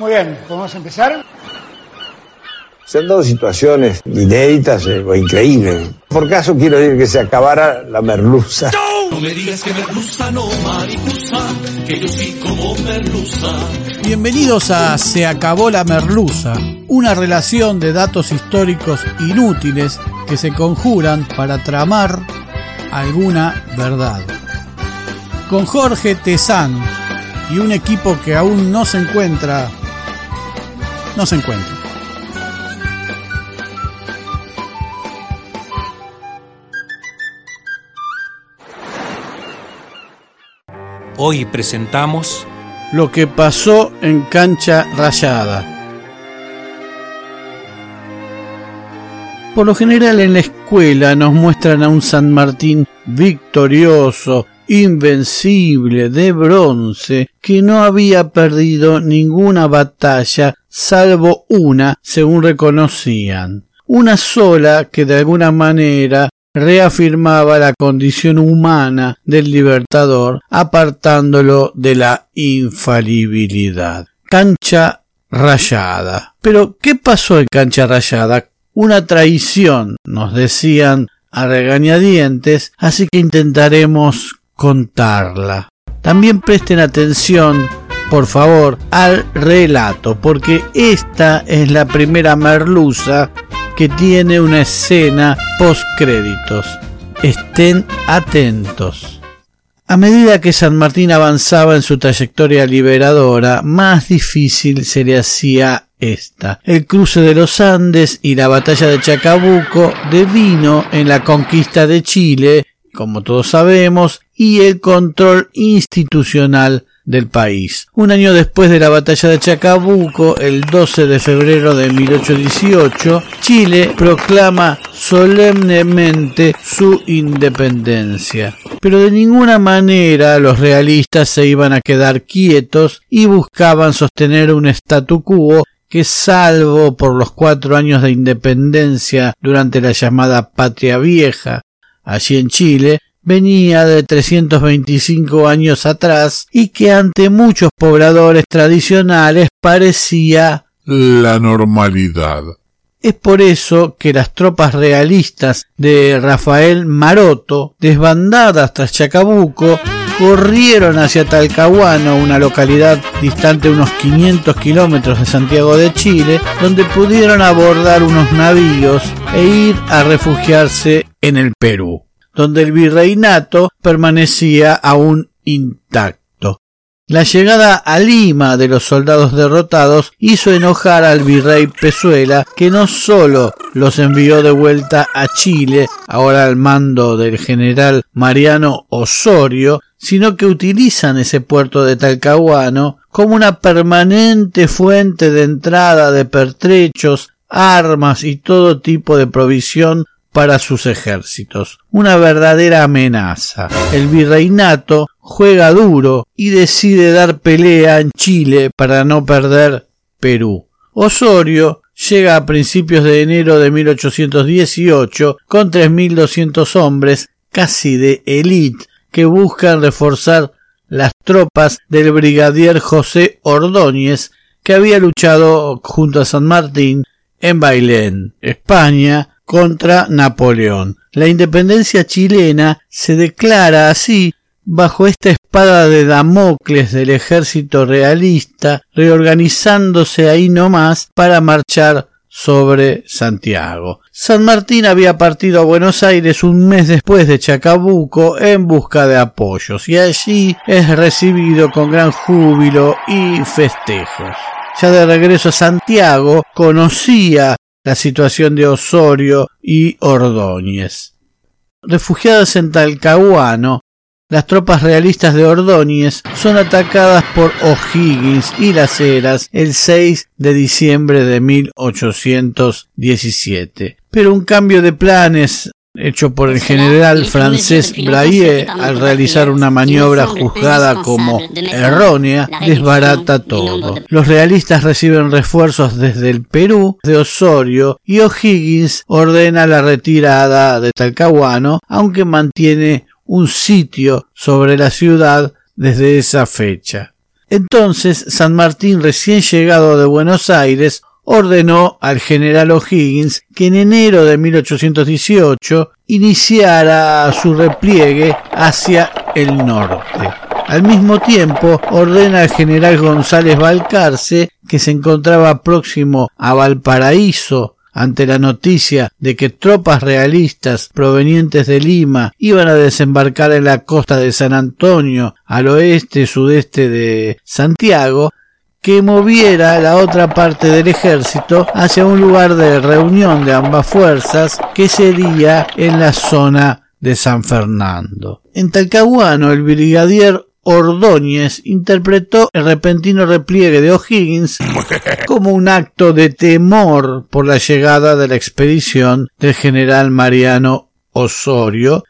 Muy bien, ¿podemos empezar? Se han dado situaciones inéditas eh, o increíbles. Por caso quiero decir que se acabara la merluza. No me digas que merluza no, mariposa, que yo sí como merluza. Bienvenidos a Se acabó la merluza, una relación de datos históricos inútiles que se conjuran para tramar alguna verdad. Con Jorge Tezán y un equipo que aún no se encuentra, no se encuentra. Hoy presentamos Lo que pasó en cancha rayada. Por lo general en la escuela nos muestran a un San Martín victorioso, invencible, de bronce, que no había perdido ninguna batalla salvo una, según reconocían. Una sola que de alguna manera reafirmaba la condición humana del libertador, apartándolo de la infalibilidad. Cancha rayada. Pero, ¿qué pasó en cancha rayada? Una traición, nos decían a regañadientes, así que intentaremos contarla. También presten atención, por favor, al relato, porque esta es la primera merluza que tiene una escena post créditos. Estén atentos. A medida que San Martín avanzaba en su trayectoria liberadora, más difícil se le hacía esta. El cruce de los Andes y la batalla de Chacabuco devino en la conquista de Chile, como todos sabemos, y el control institucional del país. Un año después de la batalla de Chacabuco, el 12 de febrero de 1818, Chile proclama solemnemente su independencia. Pero de ninguna manera los realistas se iban a quedar quietos y buscaban sostener un statu quo que salvo por los cuatro años de independencia durante la llamada Patria Vieja, allí en Chile, venía de 325 años atrás y que ante muchos pobladores tradicionales parecía la normalidad. Es por eso que las tropas realistas de Rafael Maroto, desbandadas tras Chacabuco, corrieron hacia Talcahuano, una localidad distante unos 500 kilómetros de Santiago de Chile, donde pudieron abordar unos navíos e ir a refugiarse en el Perú, donde el virreinato permanecía aún intacto. La llegada a Lima de los soldados derrotados hizo enojar al virrey Pezuela, que no solo los envió de vuelta a Chile, ahora al mando del general Mariano Osorio, sino que utilizan ese puerto de Talcahuano como una permanente fuente de entrada de pertrechos, armas y todo tipo de provisión para sus ejércitos. Una verdadera amenaza. El virreinato juega duro y decide dar pelea en Chile para no perder Perú. Osorio llega a principios de enero de 1818 con 3.200 hombres casi de élite que buscan reforzar las tropas del brigadier José Ordóñez que había luchado junto a San Martín en Bailén, España, contra Napoleón. La independencia chilena se declara así bajo esta espada de Damocles del ejército realista, reorganizándose ahí nomás para marchar sobre Santiago. San Martín había partido a Buenos Aires un mes después de Chacabuco en busca de apoyos y allí es recibido con gran júbilo y festejos. Ya de regreso a Santiago conocía la situación de Osorio y Ordóñez. Refugiados en Talcahuano, las tropas realistas de Ordóñez son atacadas por O'Higgins y las Heras el 6 de diciembre de 1817. Pero un cambio de planes hecho por el general francés Braille al realizar una maniobra juzgada como errónea, desbarata todo. Los realistas reciben refuerzos desde el Perú, de Osorio, y O'Higgins ordena la retirada de Talcahuano, aunque mantiene un sitio sobre la ciudad desde esa fecha. Entonces San Martín, recién llegado de Buenos Aires, ordenó al general O'Higgins que en enero de 1818 iniciara su repliegue hacia el norte. Al mismo tiempo, ordena al general González Balcarce, que se encontraba próximo a Valparaíso, ante la noticia de que tropas realistas provenientes de Lima iban a desembarcar en la costa de San Antonio, al oeste sudeste de Santiago, que moviera la otra parte del ejército hacia un lugar de reunión de ambas fuerzas que sería en la zona de San Fernando. En Talcahuano el brigadier Ordóñez interpretó el repentino repliegue de O'Higgins como un acto de temor por la llegada de la expedición del general Mariano Osorio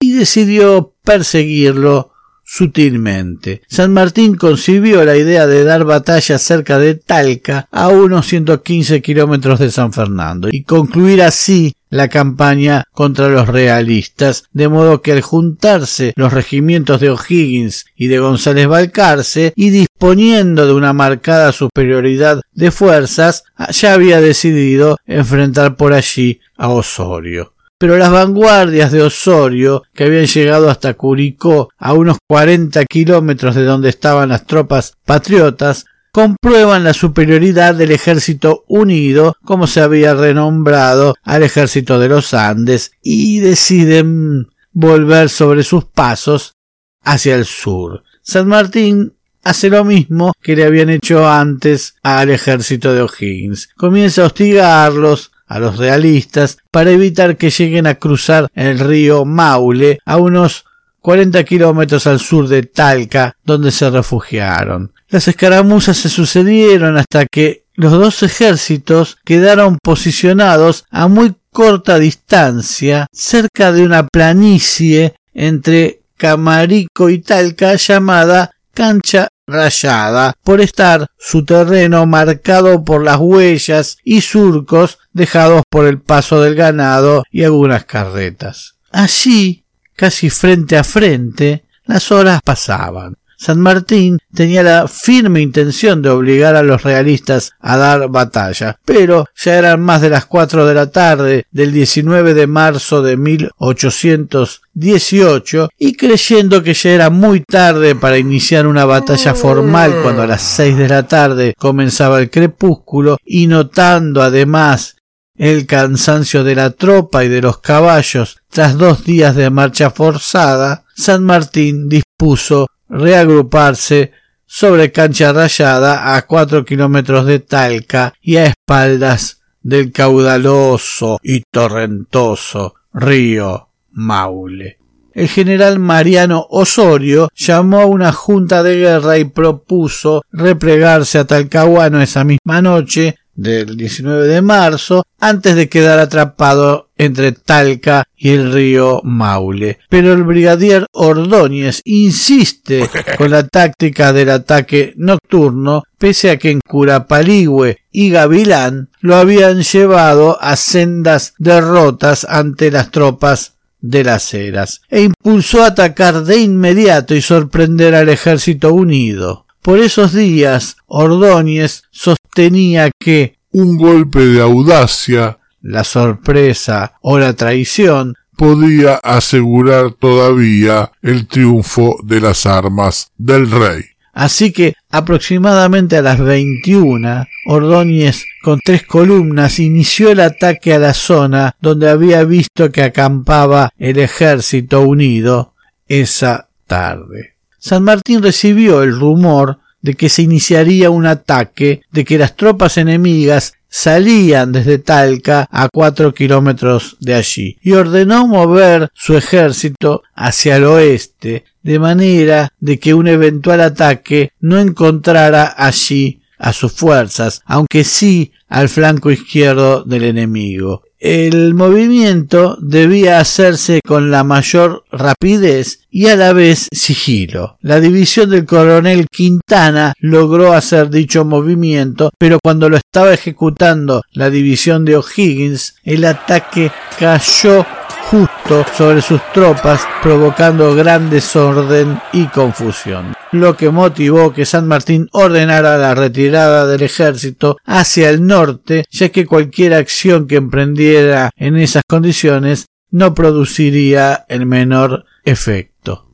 y decidió perseguirlo sutilmente. San Martín concibió la idea de dar batalla cerca de Talca a unos 115 kilómetros de San Fernando y concluir así la campaña contra los realistas, de modo que al juntarse los regimientos de O'Higgins y de González Balcarce y disponiendo de una marcada superioridad de fuerzas, ya había decidido enfrentar por allí a Osorio pero las vanguardias de Osorio, que habían llegado hasta Curicó, a unos cuarenta kilómetros de donde estaban las tropas patriotas, comprueban la superioridad del ejército unido, como se había renombrado al ejército de los Andes, y deciden volver sobre sus pasos hacia el sur. San Martín hace lo mismo que le habían hecho antes al ejército de O'Higgins. Comienza a hostigarlos, a los realistas para evitar que lleguen a cruzar el río Maule a unos 40 kilómetros al sur de Talca, donde se refugiaron. Las escaramuzas se sucedieron hasta que los dos ejércitos quedaron posicionados a muy corta distancia cerca de una planicie entre Camarico y Talca llamada Cancha rayada por estar su terreno marcado por las huellas y surcos dejados por el paso del ganado y algunas carretas. Allí, casi frente a frente, las horas pasaban. San Martín tenía la firme intención de obligar a los realistas a dar batalla, pero ya eran más de las cuatro de la tarde del 19 de marzo de 1818 y creyendo que ya era muy tarde para iniciar una batalla formal cuando a las seis de la tarde comenzaba el crepúsculo y notando además el cansancio de la tropa y de los caballos tras dos días de marcha forzada, San Martín dispuso reagruparse sobre cancha rayada a cuatro kilómetros de Talca y a espaldas del caudaloso y torrentoso río Maule. El general Mariano Osorio llamó a una junta de guerra y propuso replegarse a Talcahuano esa misma noche del 19 de marzo antes de quedar atrapado entre Talca y el río Maule. Pero el brigadier Ordóñez insiste con la táctica del ataque nocturno, pese a que en Curapaligüe y Gavilán lo habían llevado a sendas derrotas ante las tropas de las eras, e impulsó a atacar de inmediato y sorprender al ejército unido. Por esos días, Ordóñez sostenía que un golpe de audacia, la sorpresa o la traición podía asegurar todavía el triunfo de las armas del rey. Así que aproximadamente a las 21, Ordóñez con tres columnas inició el ataque a la zona donde había visto que acampaba el ejército unido esa tarde. San Martín recibió el rumor de que se iniciaría un ataque, de que las tropas enemigas salían desde Talca a cuatro kilómetros de allí y ordenó mover su ejército hacia el oeste de manera de que un eventual ataque no encontrara allí a sus fuerzas, aunque sí al flanco izquierdo del enemigo. El movimiento debía hacerse con la mayor rapidez y a la vez sigilo. La división del coronel Quintana logró hacer dicho movimiento, pero cuando lo estaba ejecutando la división de O'Higgins, el ataque cayó justo sobre sus tropas, provocando gran desorden y confusión, lo que motivó que San Martín ordenara la retirada del ejército hacia el norte, ya que cualquier acción que emprendiera en esas condiciones no produciría el menor efecto.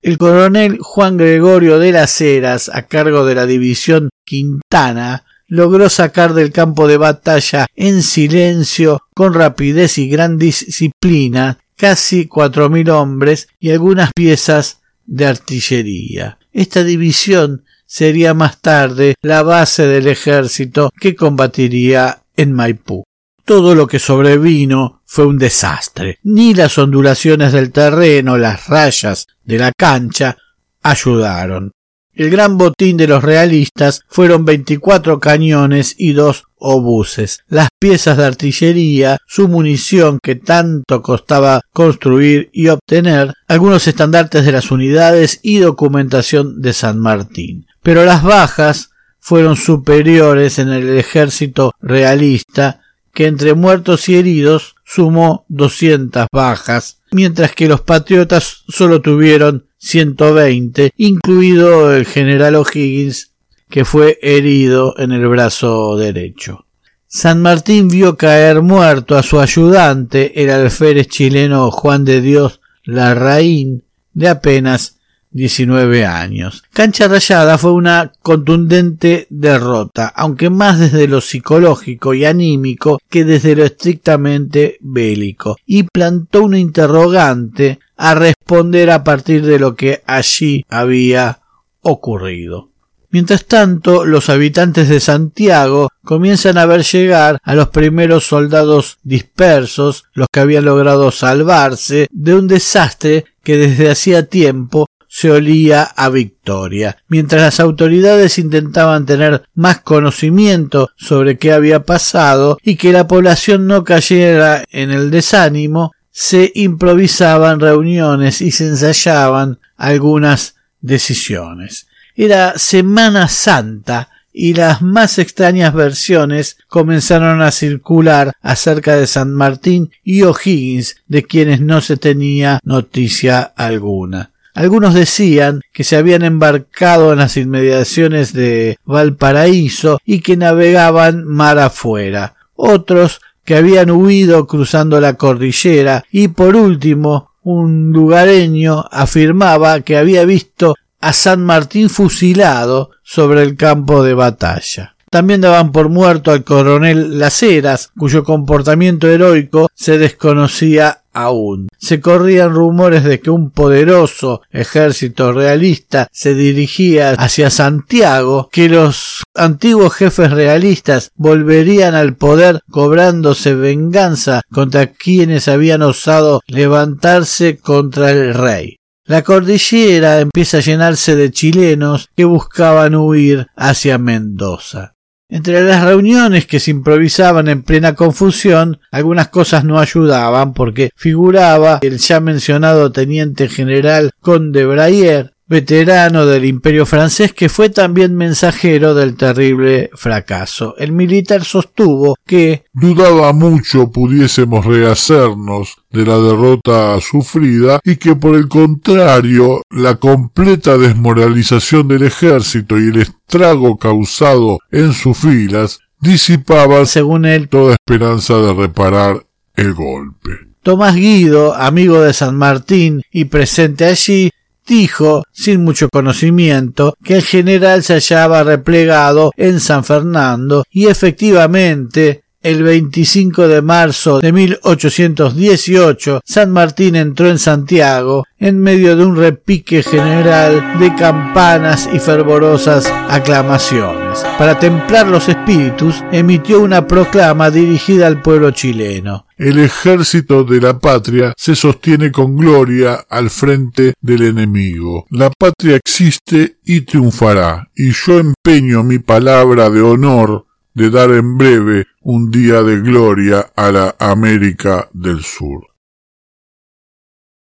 El coronel Juan Gregorio de las Heras, a cargo de la división Quintana, logró sacar del campo de batalla en silencio, con rapidez y gran disciplina, casi cuatro mil hombres y algunas piezas de artillería. Esta división sería más tarde la base del ejército que combatiría en Maipú. Todo lo que sobrevino fue un desastre. Ni las ondulaciones del terreno, las rayas de la cancha ayudaron. El gran botín de los realistas fueron veinticuatro cañones y dos obuses, las piezas de artillería, su munición que tanto costaba construir y obtener, algunos estandartes de las unidades y documentación de San Martín. Pero las bajas fueron superiores en el ejército realista, que entre muertos y heridos sumó doscientas bajas, mientras que los patriotas solo tuvieron 120, incluido el general O'Higgins, que fue herido en el brazo derecho. San Martín vio caer muerto a su ayudante, el alférez chileno Juan de Dios Larraín, de apenas 19 años. Cancha Rayada fue una contundente derrota, aunque más desde lo psicológico y anímico que desde lo estrictamente bélico, y plantó una interrogante a responder a partir de lo que allí había ocurrido. Mientras tanto, los habitantes de Santiago comienzan a ver llegar a los primeros soldados dispersos, los que habían logrado salvarse de un desastre que desde hacía tiempo se olía a victoria. Mientras las autoridades intentaban tener más conocimiento sobre qué había pasado y que la población no cayera en el desánimo, se improvisaban reuniones y se ensayaban algunas decisiones. Era Semana Santa y las más extrañas versiones comenzaron a circular acerca de San Martín y O'Higgins, de quienes no se tenía noticia alguna. Algunos decían que se habían embarcado en las inmediaciones de Valparaíso y que navegaban mar afuera. Otros que habían huido cruzando la cordillera y por último un lugareño afirmaba que había visto a San Martín fusilado sobre el campo de batalla. También daban por muerto al coronel Las Heras, cuyo comportamiento heroico se desconocía aún. Se corrían rumores de que un poderoso ejército realista se dirigía hacia Santiago, que los antiguos jefes realistas volverían al poder cobrándose venganza contra quienes habían osado levantarse contra el rey. La cordillera empieza a llenarse de chilenos que buscaban huir hacia Mendoza. Entre las reuniones que se improvisaban en plena confusión, algunas cosas no ayudaban porque figuraba el ya mencionado teniente general Conde Brayer, veterano del imperio francés que fue también mensajero del terrible fracaso. El militar sostuvo que dudaba mucho pudiésemos rehacernos de la derrota sufrida y que por el contrario la completa desmoralización del ejército y el estrago causado en sus filas disipaban según él toda esperanza de reparar el golpe. Tomás Guido, amigo de San Martín y presente allí, dijo, sin mucho conocimiento, que el general se hallaba replegado en San Fernando y efectivamente el 25 de marzo de 1818, San Martín entró en Santiago en medio de un repique general de campanas y fervorosas aclamaciones. Para templar los espíritus, emitió una proclama dirigida al pueblo chileno. El ejército de la patria se sostiene con gloria al frente del enemigo. La patria existe y triunfará, y yo empeño mi palabra de honor de dar en breve un día de gloria a la América del Sur.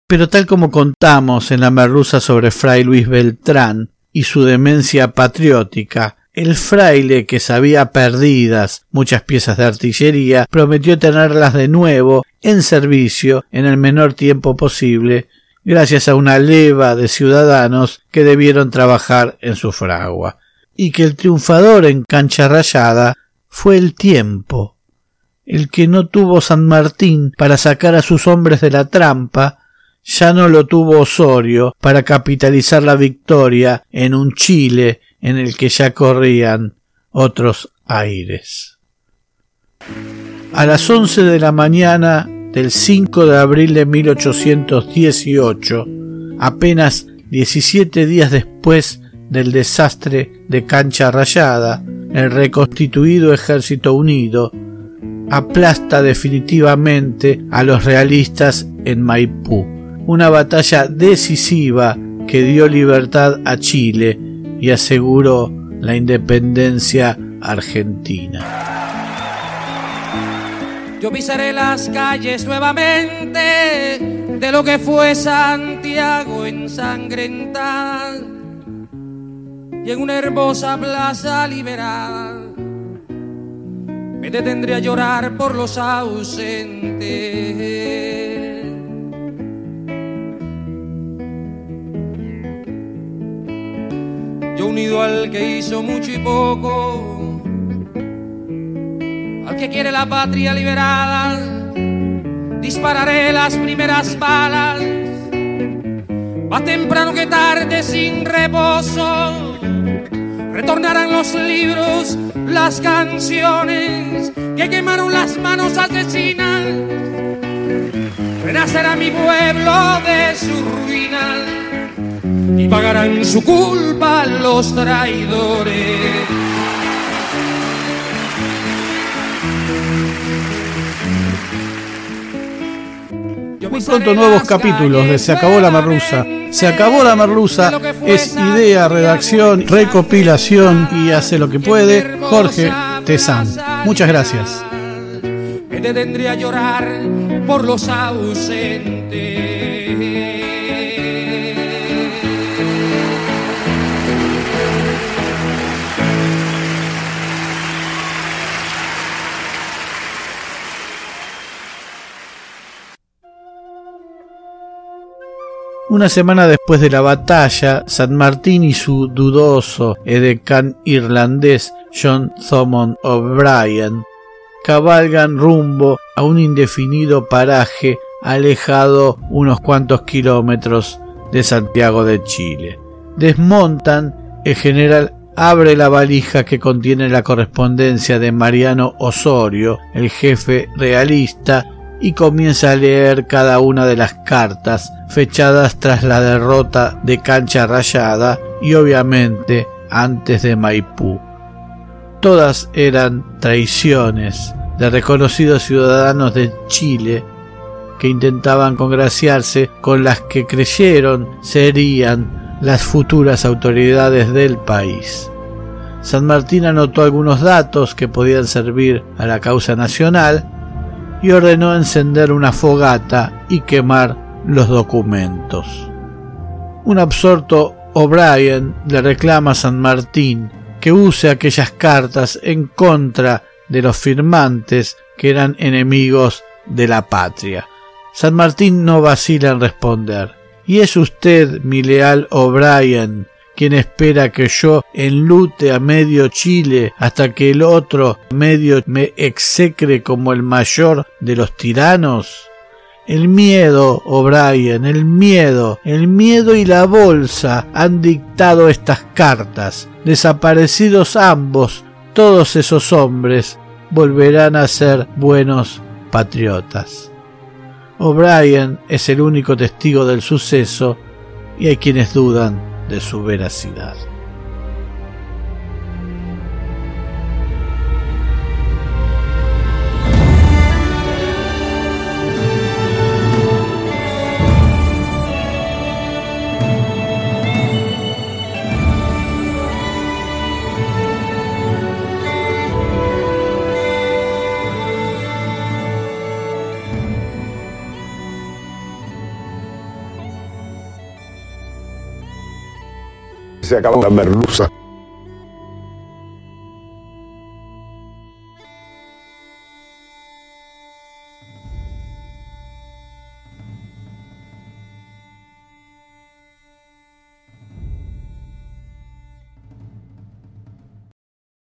Pero tal como contamos en la merluza sobre Fray Luis Beltrán y su demencia patriótica, el fraile, que sabía perdidas muchas piezas de artillería, prometió tenerlas de nuevo en servicio en el menor tiempo posible, gracias a una leva de ciudadanos que debieron trabajar en su fragua. Y que el triunfador en cancha rayada fue el tiempo, el que no tuvo San Martín para sacar a sus hombres de la trampa, ya no lo tuvo Osorio para capitalizar la victoria en un Chile en el que ya corrían otros aires. A las once de la mañana del 5 de abril de 1818, apenas diecisiete días después del desastre de Cancha Rayada, el reconstituido Ejército Unido aplasta definitivamente a los realistas en Maipú, una batalla decisiva que dio libertad a Chile y aseguró la independencia argentina. Yo pisaré las calles nuevamente de lo que fue Santiago ensangrentada y en una hermosa plaza liberada me detendré a llorar por los ausentes. Unido al que hizo mucho y poco, al que quiere la patria liberada, dispararé las primeras balas, más temprano que tarde sin reposo retornarán los libros, las canciones que quemaron las manos asesinas. Renacerá mi pueblo de su ruina y pagarán su culpa los traidores. Muy pronto nuevos capítulos de Se acabó la merluza. Se acabó la merluza es idea, redacción, recopilación y hace lo que puede Jorge Tezán. Muchas gracias. Me detendría a llorar por los ausentes. Una semana después de la batalla, San Martín y su dudoso edecán irlandés John Thomond O'Brien cabalgan rumbo a un indefinido paraje alejado unos cuantos kilómetros de Santiago de Chile. Desmontan, el general abre la valija que contiene la correspondencia de Mariano Osorio, el jefe realista, y comienza a leer cada una de las cartas fechadas tras la derrota de Cancha Rayada y obviamente antes de Maipú. Todas eran traiciones de reconocidos ciudadanos de Chile que intentaban congraciarse con las que creyeron serían las futuras autoridades del país. San Martín anotó algunos datos que podían servir a la causa nacional y ordenó encender una fogata y quemar los documentos. Un absorto O'Brien le reclama a San Martín que use aquellas cartas en contra de los firmantes que eran enemigos de la patria. San Martín no vacila en responder. ¿Y es usted, mi leal O'Brien, quien espera que yo enlute a medio Chile hasta que el otro medio me execre como el mayor de los tiranos? El miedo, O'Brien, el miedo, el miedo y la bolsa han dictado estas cartas. Desaparecidos ambos, todos esos hombres volverán a ser buenos patriotas. O'Brien es el único testigo del suceso y hay quienes dudan de su veracidad. Se acabó la merluza.